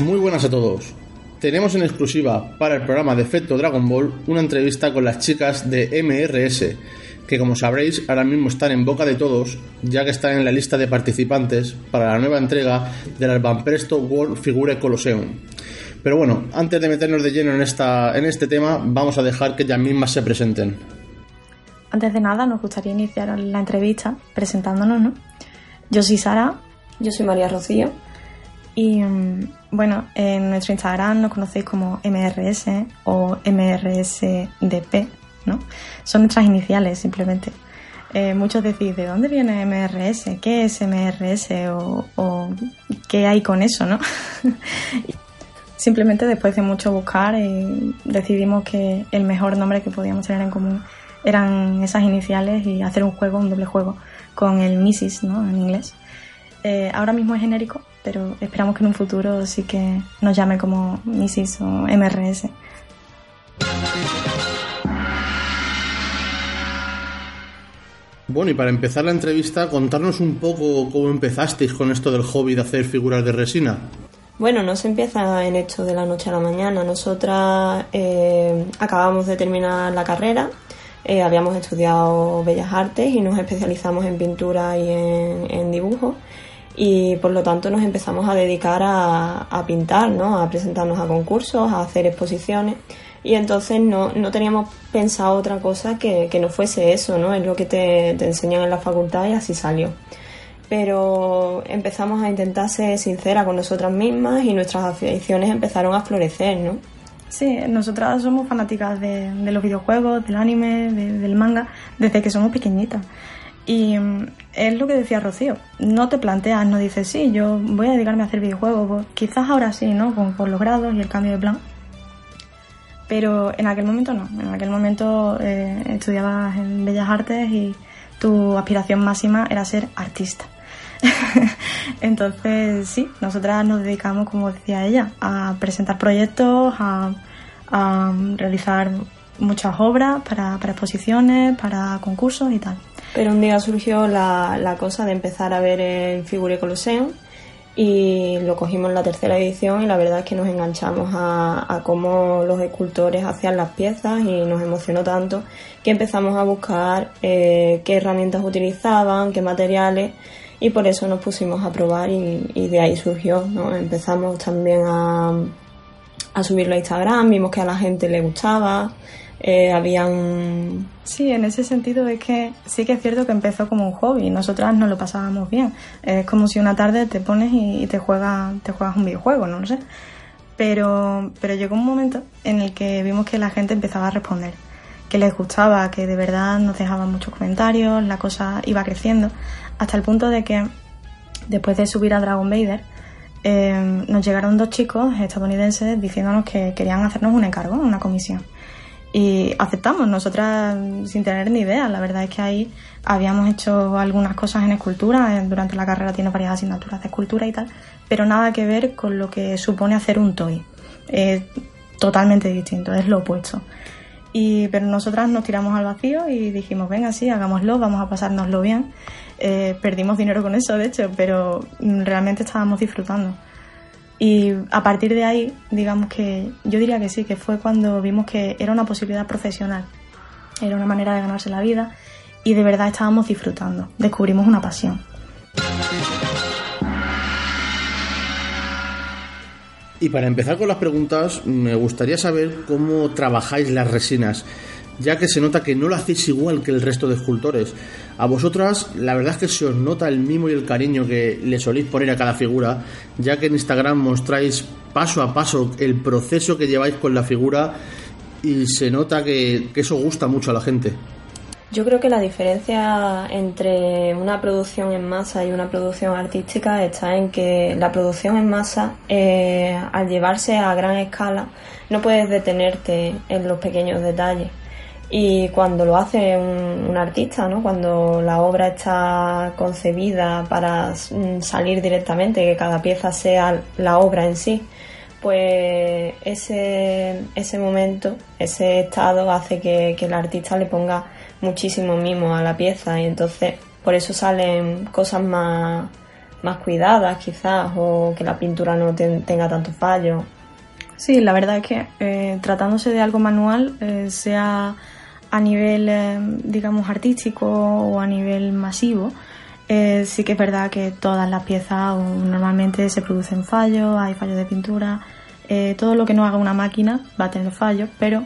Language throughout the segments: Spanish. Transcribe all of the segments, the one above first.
Muy buenas a todos. Tenemos en exclusiva para el programa de Efecto Dragon Ball una entrevista con las chicas de MRS, que como sabréis ahora mismo están en boca de todos, ya que están en la lista de participantes para la nueva entrega del Alban Presto World Figure Colosseum. Pero bueno, antes de meternos de lleno en, esta, en este tema, vamos a dejar que ellas mismas se presenten. Antes de nada, nos gustaría iniciar la entrevista presentándonos, ¿no? Yo soy Sara. Yo soy María Rocío. Y mm, bueno, en nuestro Instagram nos conocéis como MRS o MRSDP, ¿no? Son nuestras iniciales simplemente. Eh, muchos decís, ¿de dónde viene MRS? ¿Qué es MRS? O, qué hay con eso, no? simplemente después de mucho buscar eh, decidimos que el mejor nombre que podíamos tener en común eran esas iniciales y hacer un juego, un doble juego con el Mrs, ¿no? En inglés. Eh, ahora mismo es genérico, pero esperamos que en un futuro sí que nos llame como Mrs o MRS. Bueno, y para empezar la entrevista, contarnos un poco cómo empezasteis con esto del hobby de hacer figuras de resina. Bueno, no se empieza en esto de la noche a la mañana. Nosotras eh, acabamos de terminar la carrera, eh, habíamos estudiado Bellas Artes y nos especializamos en pintura y en, en dibujo y por lo tanto nos empezamos a dedicar a, a, pintar, ¿no? a presentarnos a concursos, a hacer exposiciones y entonces no, no teníamos pensado otra cosa que, que, no fuese eso, ¿no? es lo que te, te enseñan en la facultad y así salió. Pero empezamos a intentar ser sinceras con nosotras mismas y nuestras aficiones empezaron a florecer, ¿no? Sí, nosotras somos fanáticas de, de los videojuegos, del anime, de, del manga, desde que somos pequeñitas. Y es lo que decía Rocío, no te planteas, no dices, sí, yo voy a dedicarme a hacer videojuegos, pues quizás ahora sí, ¿no? Con, los grados y el cambio de plan. Pero en aquel momento no, en aquel momento eh, estudiabas en Bellas Artes y tu aspiración máxima era ser artista. Entonces, sí, nosotras nos dedicamos, como decía ella, a presentar proyectos, a, a realizar muchas obras para, para exposiciones, para concursos y tal. Pero un día surgió la, la cosa de empezar a ver el Figure Colosseum y lo cogimos en la tercera edición y la verdad es que nos enganchamos a, a cómo los escultores hacían las piezas y nos emocionó tanto que empezamos a buscar eh, qué herramientas utilizaban, qué materiales y por eso nos pusimos a probar y, y de ahí surgió, ¿no? Empezamos también a, a subirlo a Instagram, vimos que a la gente le gustaba, eh, habían... Sí, en ese sentido es que sí que es cierto que empezó como un hobby, nosotras nos lo pasábamos bien. Es como si una tarde te pones y, te, juegas, te juegas un videojuego, no lo sé. Pero, pero llegó un momento en el que vimos que la gente empezaba a responder, que les gustaba, que de verdad nos dejaban muchos comentarios, la cosa iba creciendo, hasta el punto de que después de subir a Dragon Vader, eh, nos llegaron dos chicos estadounidenses diciéndonos que querían hacernos un encargo, una comisión y aceptamos, nosotras sin tener ni idea. La verdad es que ahí habíamos hecho algunas cosas en escultura, durante la carrera tiene varias asignaturas de escultura y tal, pero nada que ver con lo que supone hacer un toy. Es totalmente distinto, es lo opuesto. Y, pero nosotras nos tiramos al vacío y dijimos, venga, sí, hagámoslo, vamos a pasárnoslo bien. Eh, perdimos dinero con eso, de hecho, pero realmente estábamos disfrutando. Y a partir de ahí, digamos que yo diría que sí, que fue cuando vimos que era una posibilidad profesional, era una manera de ganarse la vida y de verdad estábamos disfrutando, descubrimos una pasión. Y para empezar con las preguntas, me gustaría saber cómo trabajáis las resinas, ya que se nota que no lo hacéis igual que el resto de escultores. A vosotras, la verdad es que se os nota el mimo y el cariño que le soléis poner a cada figura, ya que en Instagram mostráis paso a paso el proceso que lleváis con la figura y se nota que, eso gusta mucho a la gente. Yo creo que la diferencia entre una producción en masa y una producción artística está en que la producción en masa, eh, al llevarse a gran escala, no puedes detenerte en los pequeños detalles. Y cuando lo hace un, artista, ¿no? cuando la obra está concebida para mm, salir directamente, que cada pieza sea la obra en sí, pues ese, ese momento, ese estado hace que, que el artista le ponga muchísimo mimo a la pieza y entonces por eso salen cosas más, más cuidadas quizás o que la pintura no tenga tanto fallo. Sí, la verdad es que eh, tratándose de algo manual, eh, sea a nivel, eh, digamos, artístico o a nivel masivo, sí que es verdad que todas las piezas normalmente se producen fallos, hay fallos de pintura, todo lo que no haga una máquina va a tener fallos, pero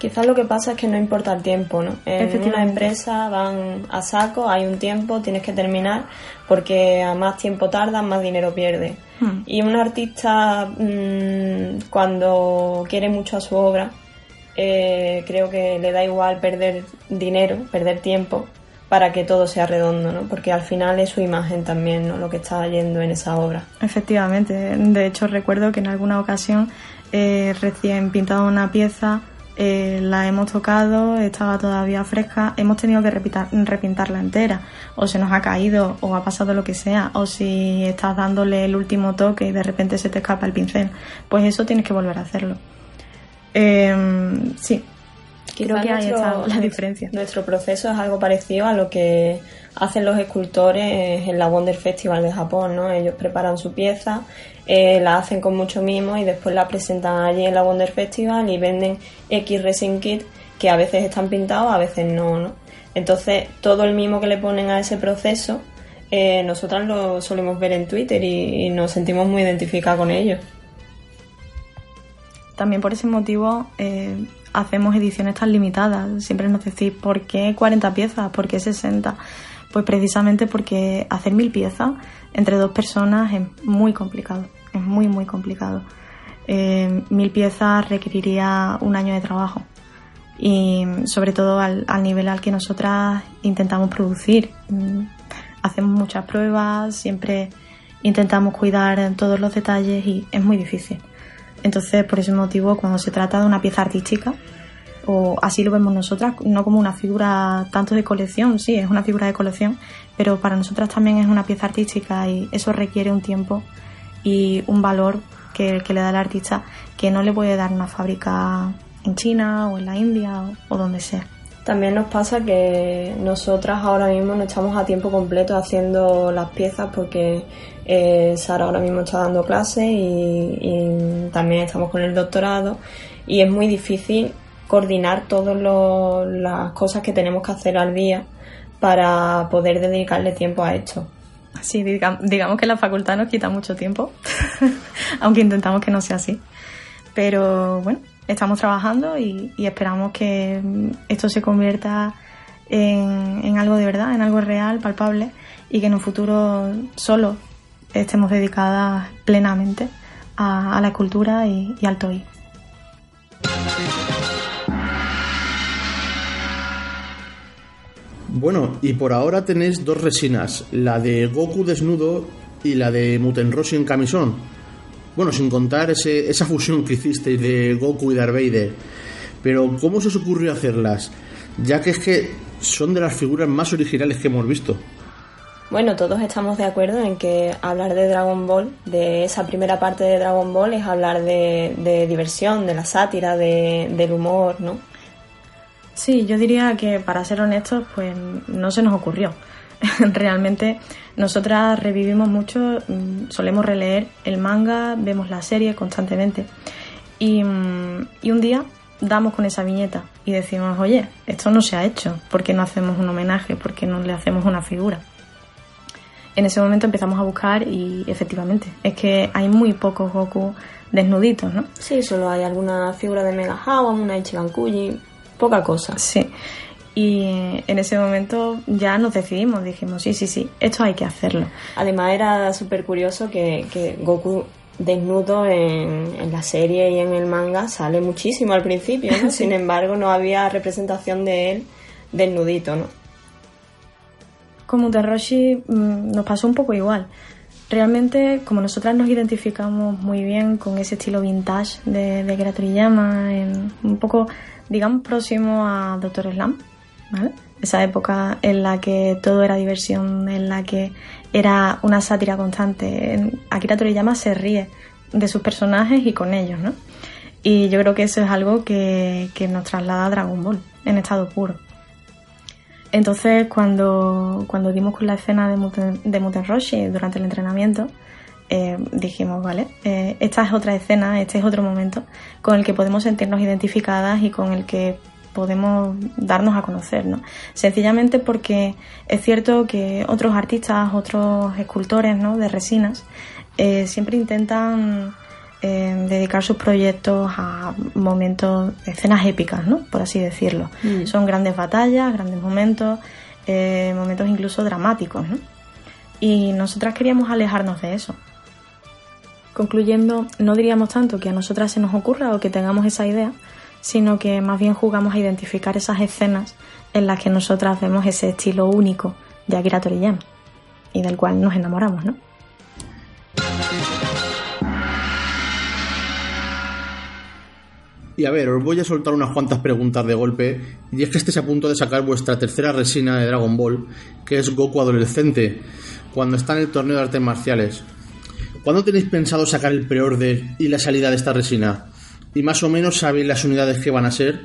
Quizás lo que pasa es que no importa el tiempo, ¿no? En una empresa van a saco, hay un tiempo, tienes que terminar, porque a más tiempo tardas, más dinero pierdes. Hmm. Y un artista, mm, cuando quiere mucho a su obra, eh, creo que le da igual perder dinero, perder tiempo, para que todo sea redondo, ¿no? Porque al final es su imagen también, ¿no? Lo que está yendo en esa obra. Efectivamente. De hecho, recuerdo que en alguna ocasión, eh, recién pintado una pieza, eh, la hemos tocado, estaba todavía fresca, hemos tenido que repintarla entera, o se nos ha caído, o ha pasado lo que sea, o si estás dándole el último toque y de repente se te escapa el pincel, pues eso tienes que volver a hacerlo. Em, sí, creo que ahí está la diferencia. Nuestro proceso es algo parecido a lo que hacen los escultores en la Wonder Festival de Japón, ¿no? Ellos preparan su pieza, eh, la hacen con mucho mimo y después la presentan allí en la Wonder Festival y venden X resin kit que a veces están pintados, a veces no, ¿no? Entonces, todo el mimo que le ponen a ese proceso, eh, nosotras lo solemos ver en Twitter y, nos sentimos muy identificados con ellos. También por ese motivo eh, hacemos ediciones tan limitadas. Siempre nos decís, ¿por qué 40 piezas? ¿Por qué 60? Pues precisamente porque hacer mil piezas entre dos personas es muy complicado, es muy, muy complicado. Eh, mil piezas requeriría un año de trabajo y sobre todo al, nivel al que nosotras intentamos producir. Mm, hacemos muchas pruebas, siempre intentamos cuidar todos los detalles y es muy difícil. Entonces, por ese motivo, cuando se trata de una pieza artística, o así lo vemos nosotras, no como una figura tanto de colección, sí, es una figura de colección, pero para nosotras también es una pieza artística y eso requiere un tiempo y un valor que, le da el artista que no le puede dar una fábrica en China o en la India o, donde sea. También nos pasa que nosotras ahora mismo no estamos a tiempo completo haciendo las piezas porque eh, Sara ahora mismo está dando clases y, y, también estamos con el doctorado y es muy difícil coordinar todas las cosas que tenemos que hacer al día para poder dedicarle tiempo a esto. Sí, digamos que la facultad nos quita mucho tiempo, aunque intentamos que no sea así. Pero bueno, estamos trabajando y, esperamos que esto se convierta en, algo de verdad, en algo real, palpable, y que en un futuro solo estemos dedicadas plenamente a, la cultura y, al TOI. Bueno, y por ahora tenéis dos resinas, la de Goku desnudo y la de Mutenroshi en camisón. Bueno, sin contar ese, esa fusión que hicisteis de Goku y Darth. Pero, ¿cómo se os ocurrió hacerlas? Ya que es que son de las figuras más originales que hemos visto. Bueno, todos estamos de acuerdo en que hablar de Dragon Ball, de esa primera parte de Dragon Ball, es hablar de, diversión, de la sátira, del humor, ¿no? Sí, yo diría que para ser honestos, pues no se nos ocurrió. Realmente nosotras revivimos mucho, mm, solemos releer el manga, vemos la serie constantemente y, mm, y un día damos con esa viñeta y decimos, oye, esto no se ha hecho, ¿por qué no hacemos un homenaje? ¿Por qué no le hacemos una figura? En ese momento empezamos a buscar y efectivamente, es que hay muy pocos Goku desnuditos, ¿no? Sí, solo hay alguna figura de Mega Hawa, una Ichiban Kuji, poca cosa. Sí. Y en ese momento ya nos decidimos, dijimos, sí, sí, sí, esto hay que hacerlo. Además era súper curioso que, Goku desnudo en, la serie y en el manga sale muchísimo al principio, Sin embargo no había representación de él desnudito, ¿no? Con Mutenroshi mm, nos pasó un poco igual. Realmente, como nosotras nos identificamos muy bien con ese estilo vintage de, de un poco, digamos, próximo a Doctor Slam, ¿vale? Esa época en la que todo era diversión, en la que era una sátira constante. Akira Toriyama se ríe de sus personajes y con ellos, ¿no? Y yo creo que eso es algo que, que nos traslada a Dragon Ball en estado puro. Entonces, cuando, cuando dimos con la escena de Muten, de Muten Roshi durante el entrenamiento, eh, dijimos, vale, eh, esta es otra escena, este es otro momento con el que podemos sentirnos identificadas y con el que podemos darnos a conocer, ¿no? Sencillamente porque es cierto que otros artistas, otros escultores, ¿no? De resinas, eh, siempre intentan eh, dedicar sus proyectos a momentos, escenas épicas, ¿no? Por así decirlo. Mm. Son grandes batallas, grandes momentos, eh, momentos incluso dramáticos, ¿no? Y nosotras queríamos alejarnos de eso. Concluyendo, no diríamos tanto que a nosotras se nos ocurra o que tengamos esa idea, sino que más bien jugamos a identificar esas escenas en las que nosotras vemos ese estilo único de Akira Toriyama y del cual nos enamoramos, ¿no? Y a ver, os voy a soltar unas cuantas preguntas de golpe. Y es que estéis a punto de sacar vuestra tercera resina de Dragon Ball, que es Goku adolescente, cuando está en el torneo de artes marciales. ¿Cuándo tenéis pensado sacar el preorden y la salida de esta resina? Y más o menos sabéis las unidades que van a ser.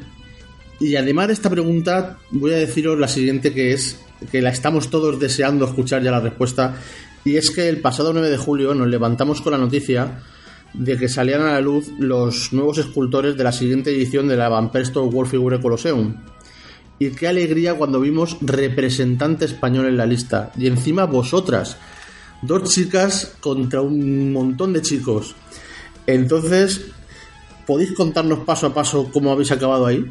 Y además de esta pregunta, voy a deciros la siguiente que es que la estamos todos deseando escuchar ya la respuesta. Y es que el pasado 9 de julio nos levantamos con la noticia de que salían a la luz los nuevos escultores de la siguiente edición de la Van Store World Figure Colosseum. Y qué alegría cuando vimos representante español en la lista. Y encima vosotras, dos chicas contra un montón de chicos. Entonces, ¿podéis contarnos paso a paso cómo habéis acabado ahí?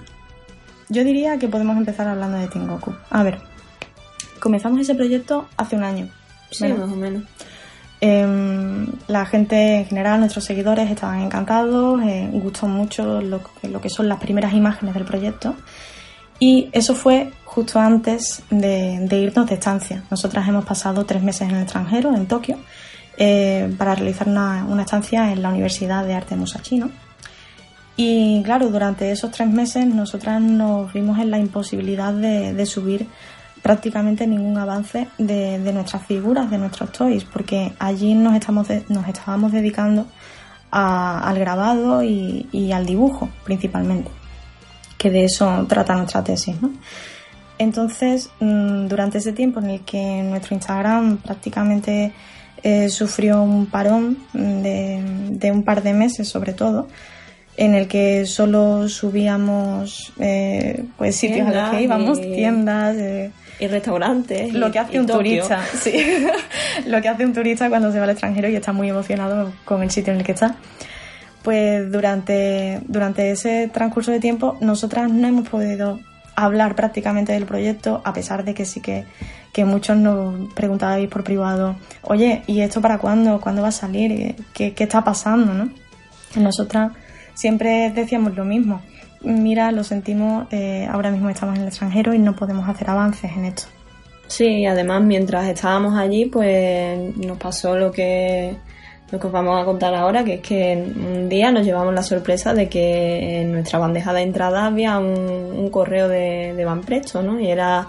Yo diría que podemos empezar hablando de Tengoku. A ver, comenzamos ese proyecto hace un año. Sí, más o menos. Eh, la gente en general, nuestros seguidores, estaban encantados, eh, gustó mucho lo, lo que son las primeras imágenes del proyecto. Y eso fue justo antes de, irnos de estancia. Nosotras hemos pasado tres meses en el extranjero, en Tokio, eh, para realizar una, estancia en la Universidad de Arte Musashi, ¿no? Y claro, durante esos tres meses nosotras nos vimos en la imposibilidad de subir prácticamente ningún avance de, de nuestras figuras, de nuestros toys, porque allí nos, estamos de- nos estábamos dedicando a- al grabado y, y al dibujo principalmente, que de eso trata nuestra tesis. ¿no? Entonces, mm, durante ese tiempo en el que nuestro Instagram prácticamente eh, sufrió un parón de, de un par de meses sobre todo, en el que solo subíamos eh, pues sitios a los que Tiendas íbamos, y- tiendas, eh, Y restaurantes. lo que hace y un Tokio. turista, sí. lo que hace un turista cuando se va al extranjero y está muy emocionado con el sitio en el que está. Pues durante, durante ese transcurso de tiempo nosotras no hemos podido hablar prácticamente del proyecto, a pesar de que sí que, que muchos nos preguntabais por privado, oye, ¿y esto para cuándo? ¿Cuándo va a salir? ¿Qué, qué está pasando? ¿no? Nosotras siempre decíamos lo mismo. Mira, lo sentimos, eh, ahora mismo estamos en el extranjero y no podemos hacer avances en esto. Sí, además mientras estábamos allí, pues nos pasó lo que lo que os vamos a contar ahora, que es que un día nos llevamos la sorpresa de que en nuestra bandeja de entrada había un, correo de, de Van Presto, ¿no? Y era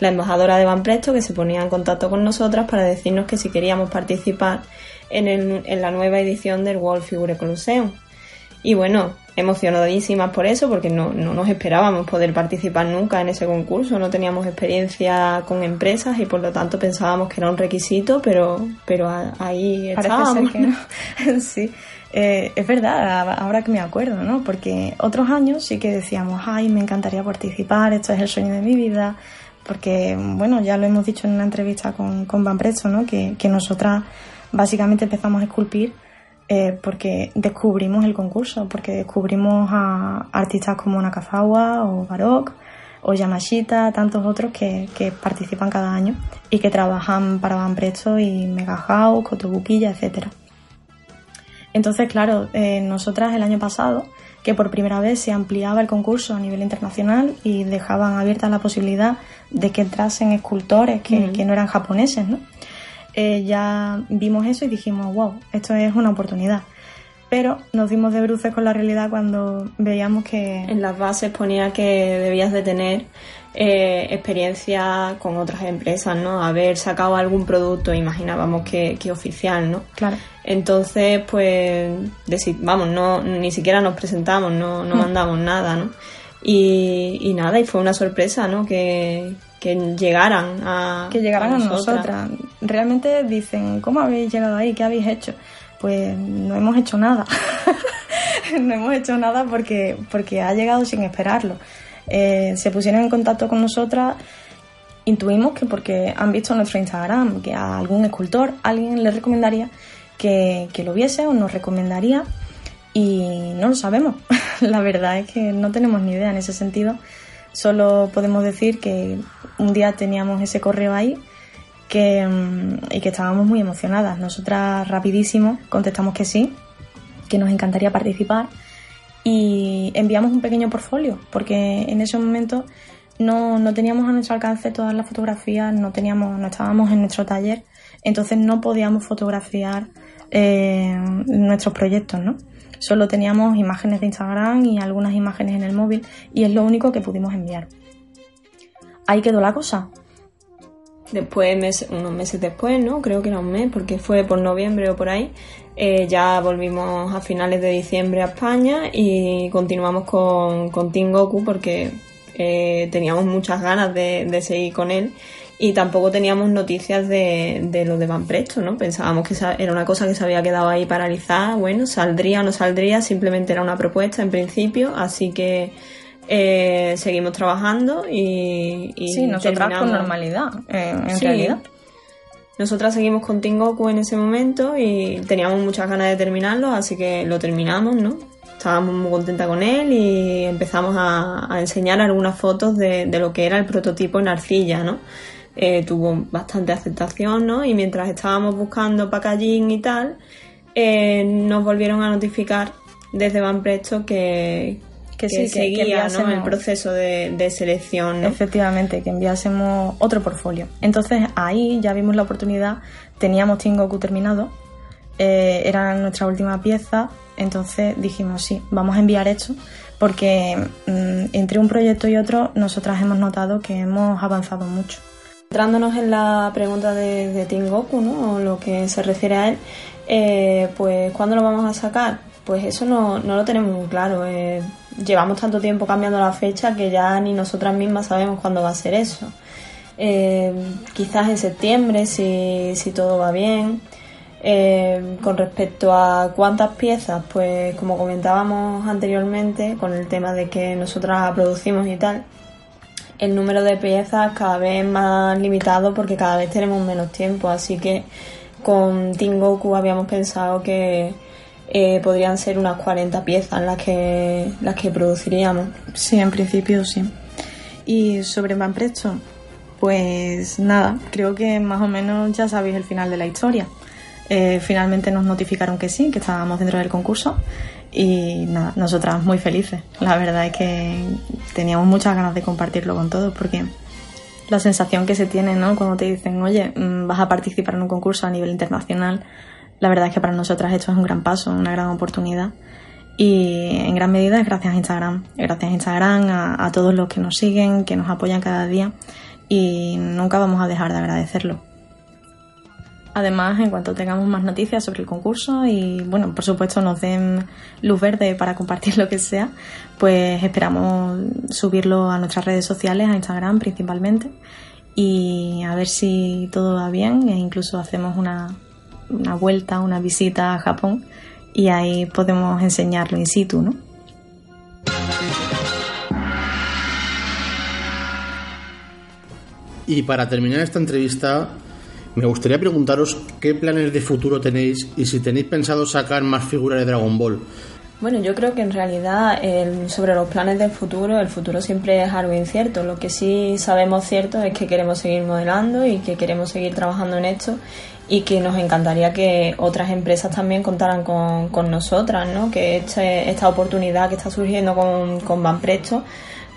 la embajadora de Van Presto que se ponía en contacto con nosotras para decirnos que si queríamos participar en, el- en la nueva edición del World Figure Colosseum. Y bueno, emocionadísimas por eso, porque no, no nos esperábamos poder participar nunca en ese concurso, no teníamos experiencia con empresas y por lo tanto pensábamos que era un requisito, pero, pero ahí Parece estábamos. ser que no. sí, Eh, es verdad, ahora que me acuerdo, ¿no? Porque otros años sí que decíamos, ay, me encantaría participar, esto es el sueño de mi vida, porque, bueno, ya lo hemos dicho en una entrevista con, con Van Presto, ¿no? Que, que nosotras básicamente empezamos a esculpir eh, porque descubrimos el concurso, porque descubrimos a artistas como Nakazawa o Barok o Yamashita, tantos otros que, que participan cada año y que trabajan para Van Presto y Mega House, Kotobukiya, etcétera. Entonces, claro, eh, nosotras el año pasado, que por primera vez se ampliaba el concurso a nivel internacional y dejaban abierta la posibilidad de que entrasen escultores que, que no eran japoneses, ¿no? Eh, ya vimos eso y dijimos, wow, esto es una oportunidad. Pero nos dimos de bruces con la realidad cuando veíamos que... En las bases ponía que debías de tener eh, experiencia con otras empresas, ¿no? Haber sacado algún producto, imaginábamos que, que oficial, ¿no? Claro. Entonces, pues, vamos, no, ni siquiera nos presentamos, no, no mm. mandamos nada, ¿no? Y, nada, y fue una sorpresa, ¿no? Que, llegaran a que llegaran a, nosotras. Realmente dicen, ¿cómo habéis llegado ahí? ¿Qué habéis hecho? Pues no hemos hecho nada. no hemos hecho nada porque, porque ha llegado sin esperarlo. Eh, se pusieron en contacto con nosotras, intuimos que porque han visto nuestro Instagram, que a algún escultor, alguien le recomendaría que, que lo viese o nos recomendaría y no lo sabemos. La verdad es que no tenemos ni idea en ese sentido. Solo podemos decir que un día teníamos ese correo ahí que, mm, y que estábamos muy emocionadas. Nosotras rapidísimo contestamos que sí, que nos encantaría participar y enviamos un pequeño portfolio porque en ese momento no, no teníamos a nuestro alcance todas las fotografías, no teníamos, no estábamos en nuestro taller, entonces no podíamos fotografiar eh, nuestros proyectos, ¿no? Solo teníamos imágenes de Instagram y algunas imágenes en el móvil y es lo único que pudimos enviar. Ahí quedó la cosa. Después, unos meses después, ¿no? Creo que era un mes, porque fue por noviembre o por ahí. Eh, ya volvimos a finales de diciembre a España y continuamos con, con Goku porque eh, teníamos muchas ganas de, de seguir con él y tampoco teníamos noticias de, de lo de Van Presto, ¿no? Pensábamos que era una cosa que se había quedado ahí paralizada, bueno, saldría o no saldría, simplemente era una propuesta en principio, así que eh, seguimos trabajando y, y sí, nosotras con normalidad, en realidad. Nosotras seguimos con Tingoku en ese momento y teníamos muchas ganas de terminarlo, así que lo terminamos, ¿no? Estábamos muy contentas con él y empezamos a, a enseñar algunas fotos de, de, lo que era el prototipo en arcilla, ¿no? Eh, tuvo bastante aceptación, ¿no? Y mientras estábamos buscando packaging y tal, eh, nos volvieron a notificar desde Van Presto que, que, seguía el proceso de, selección. Efectivamente, que enviásemos otro portfolio. Entonces ahí ya vimos la oportunidad, teníamos Tingoku terminado, eh, era nuestra última pieza, entonces dijimos sí, vamos a enviar esto porque mm, entre un proyecto y otro nosotras hemos notado que hemos avanzado mucho. Centrándonos en la pregunta de, de Tingoku, ¿no? O lo que se refiere a él, eh, pues ¿cuándo lo vamos a sacar? Pues eso no, no lo tenemos muy claro. Eh, llevamos tanto tiempo cambiando la fecha que ya ni nosotras mismas sabemos cuándo va a ser eso. Eh, quizás en septiembre, si, si todo va bien. con respecto a cuántas piezas, pues como comentábamos anteriormente, con el tema de que nosotras producimos y tal, el número de piezas cada vez más limitado porque cada vez tenemos menos tiempo, así que con Goku habíamos pensado que eh, podrían ser unas 40 piezas las que, las que produciríamos. Sí, en principio sí. Y sobre Van Presto, pues nada, creo que más o menos ya sabéis el final de la historia. Eh, finalmente nos notificaron que sí, que estábamos dentro del concurso y nada, nosotras muy felices. La verdad es que teníamos muchas ganas de compartirlo con todos porque la sensación que se tiene, ¿no? Cuando te dicen, oye, mm, vas a participar en un concurso a nivel internacional, la verdad es que para nosotras esto es un gran paso, una gran oportunidad. Y en gran medida es gracias a Instagram. Gracias a Instagram, a, a todos los que nos siguen, que nos apoyan cada día. Y nunca vamos a dejar de agradecerlo. Además, en cuanto tengamos más noticias sobre el concurso y, bueno, por supuesto nos den luz verde para compartir lo que sea, pues esperamos subirlo a nuestras redes sociales, a Instagram principalmente, y a ver si todo va bien e incluso hacemos una, una vuelta, una visita a Japón y ahí podemos enseñarlo in situ, ¿no? Y para terminar esta entrevista, me gustaría preguntaros qué planes de futuro tenéis y si tenéis pensado sacar más figuras de Dragon Ball. Bueno, yo creo que en realidad sobre los planes del futuro, el futuro siempre es algo incierto. Lo que sí sabemos cierto es que queremos seguir modelando y que queremos seguir trabajando en esto y que nos encantaría que otras empresas también contaran con, con nosotras, ¿no? que este, esta oportunidad que está surgiendo con, con Banpresto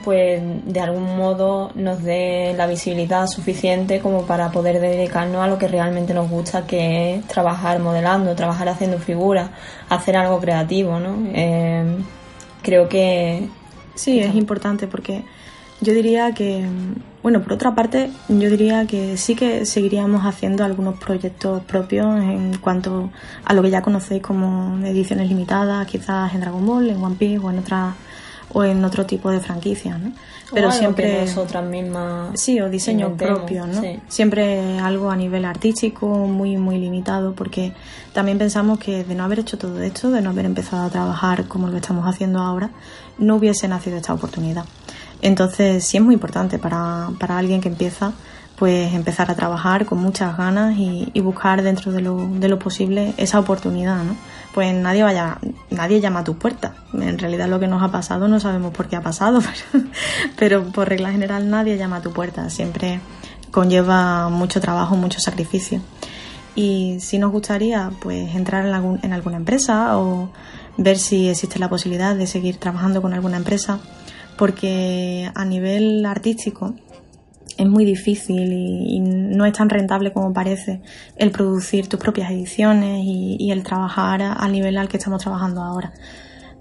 pues de algún modo nos dé la visibilidad suficiente como para poder dedicarnos a lo que realmente nos gusta, que es trabajar modelando, trabajar haciendo figuras, hacer algo creativo, ¿no? Eh, creo que... Sí, es importante porque yo diría que, bueno, por otra parte, yo diría que sí que seguiríamos haciendo algunos proyectos propios en cuanto a lo que ya conocéis como ediciones limitadas, quizás en Dragon Ball, en One Piece o en otras o en otro tipo de franquicias, ¿no? Pero siempre nosotras mismas sí o diseño propio, ¿no? Siempre algo a nivel artístico muy muy limitado porque también pensamos que de no haber hecho todo esto, de no haber empezado a trabajar como lo estamos haciendo ahora, no hubiese nacido esta oportunidad. Entonces sí es muy importante para, para alguien que empieza pues empezar a trabajar con muchas ganas y, y buscar dentro de lo, de lo posible esa oportunidad, ¿no? Pues nadie vaya, nadie llama a tu puerta. En realidad lo que nos ha pasado no sabemos por qué ha pasado, pero, por regla general nadie llama a tu puerta. Siempre conlleva mucho trabajo, mucho sacrificio. Y si nos gustaría pues entrar en, en alguna empresa o ver si existe la posibilidad de seguir trabajando con alguna empresa, porque a nivel artístico es muy difícil y, no es tan rentable como parece el producir tus propias ediciones y, el trabajar al nivel al que estamos trabajando ahora.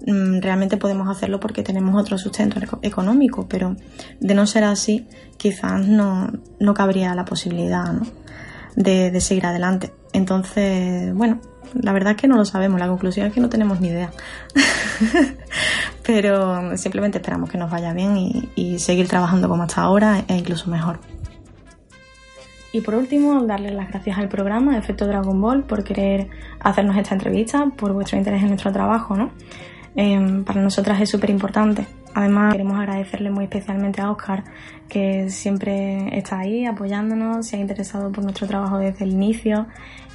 Mm, realmente podemos hacerlo porque tenemos otro sustento económico, pero de no ser así, quizás no, no cabría la posibilidad de, de seguir adelante. Entonces, bueno, la verdad es que no lo sabemos, la conclusión es que no tenemos ni idea. Pero simplemente esperamos que nos vaya bien y, seguir trabajando como hasta ahora e incluso mejor. Y por último, darles las gracias al programa Efecto Dragon Ball por querer hacernos esta entrevista, por vuestro interés en nuestro trabajo, ¿no? Em, para nosotras es súper importante. Además, queremos agradecerle muy especialmente a Oscar, que siempre está ahí apoyándonos, se ha interesado por nuestro trabajo desde el inicio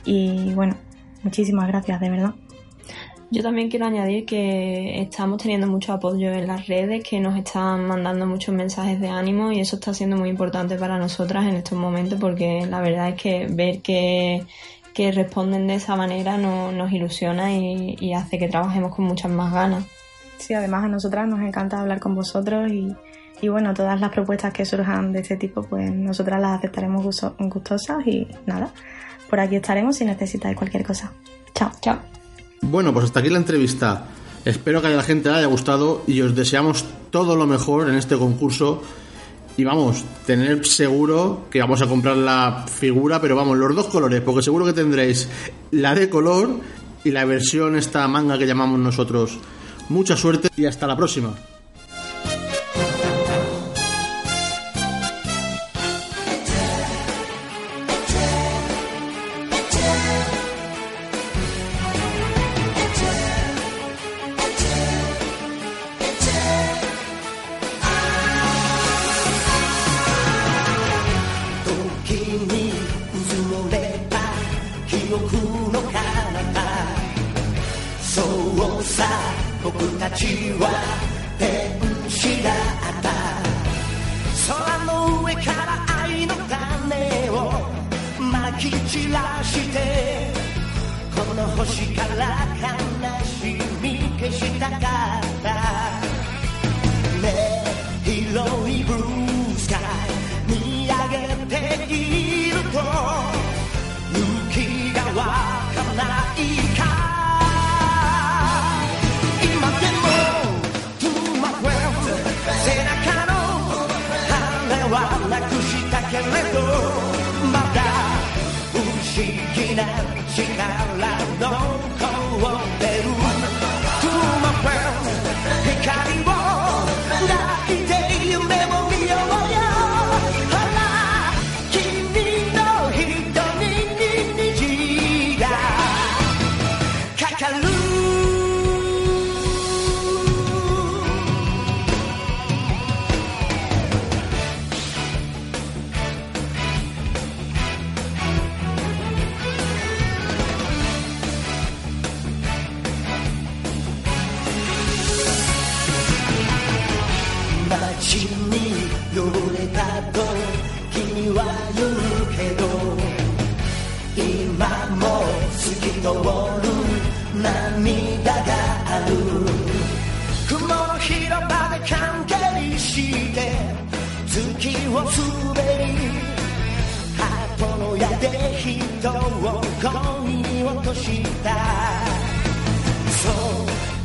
y bueno, Muchísimas gracias, de verdad. Yo también quiero añadir que estamos teniendo mucho apoyo en las redes, que nos están mandando muchos mensajes de ánimo y eso está siendo muy importante para nosotras en estos momentos porque la verdad es que ver que, responden de esa manera nos ilusiona y, hace que trabajemos con muchas más ganas. Sí, además a nosotras nos encanta hablar con vosotros y, y bueno, todas las propuestas que surjan de este tipo, pues nosotras las aceptaremos gustosas y nada, por aquí estaremos si necesitáis cualquier cosa. Chao. Chao. Bueno, pues hasta aquí la entrevista. Espero que a la gente le haya gustado y os deseamos todo lo mejor en este concurso. Y vamos, tener seguro que vamos a comprar la figura, pero vamos, los dos colores, porque seguro que tendréis la de color y la versión esta manga que llamamos nosotros. Mucha suerte y hasta la próxima. らしてこの星から悲しみ消したか。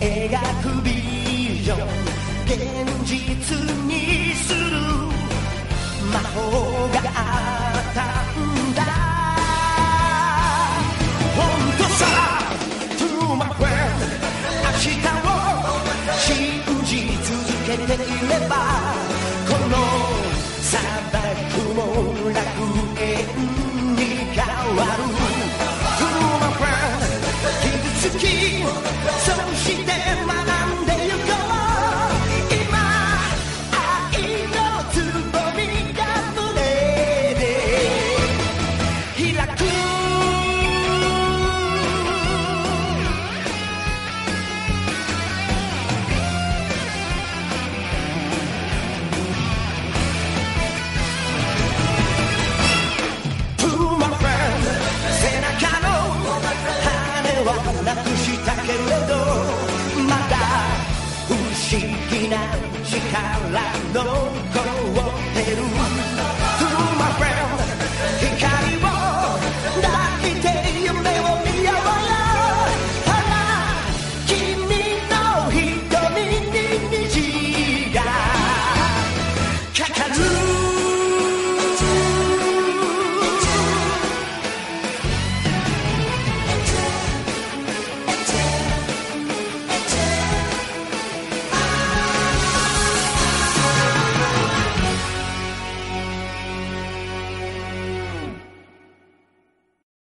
描くビジョン現実にする魔法があったんだ。本当さ To my friend 明日を信じ続けていれば in my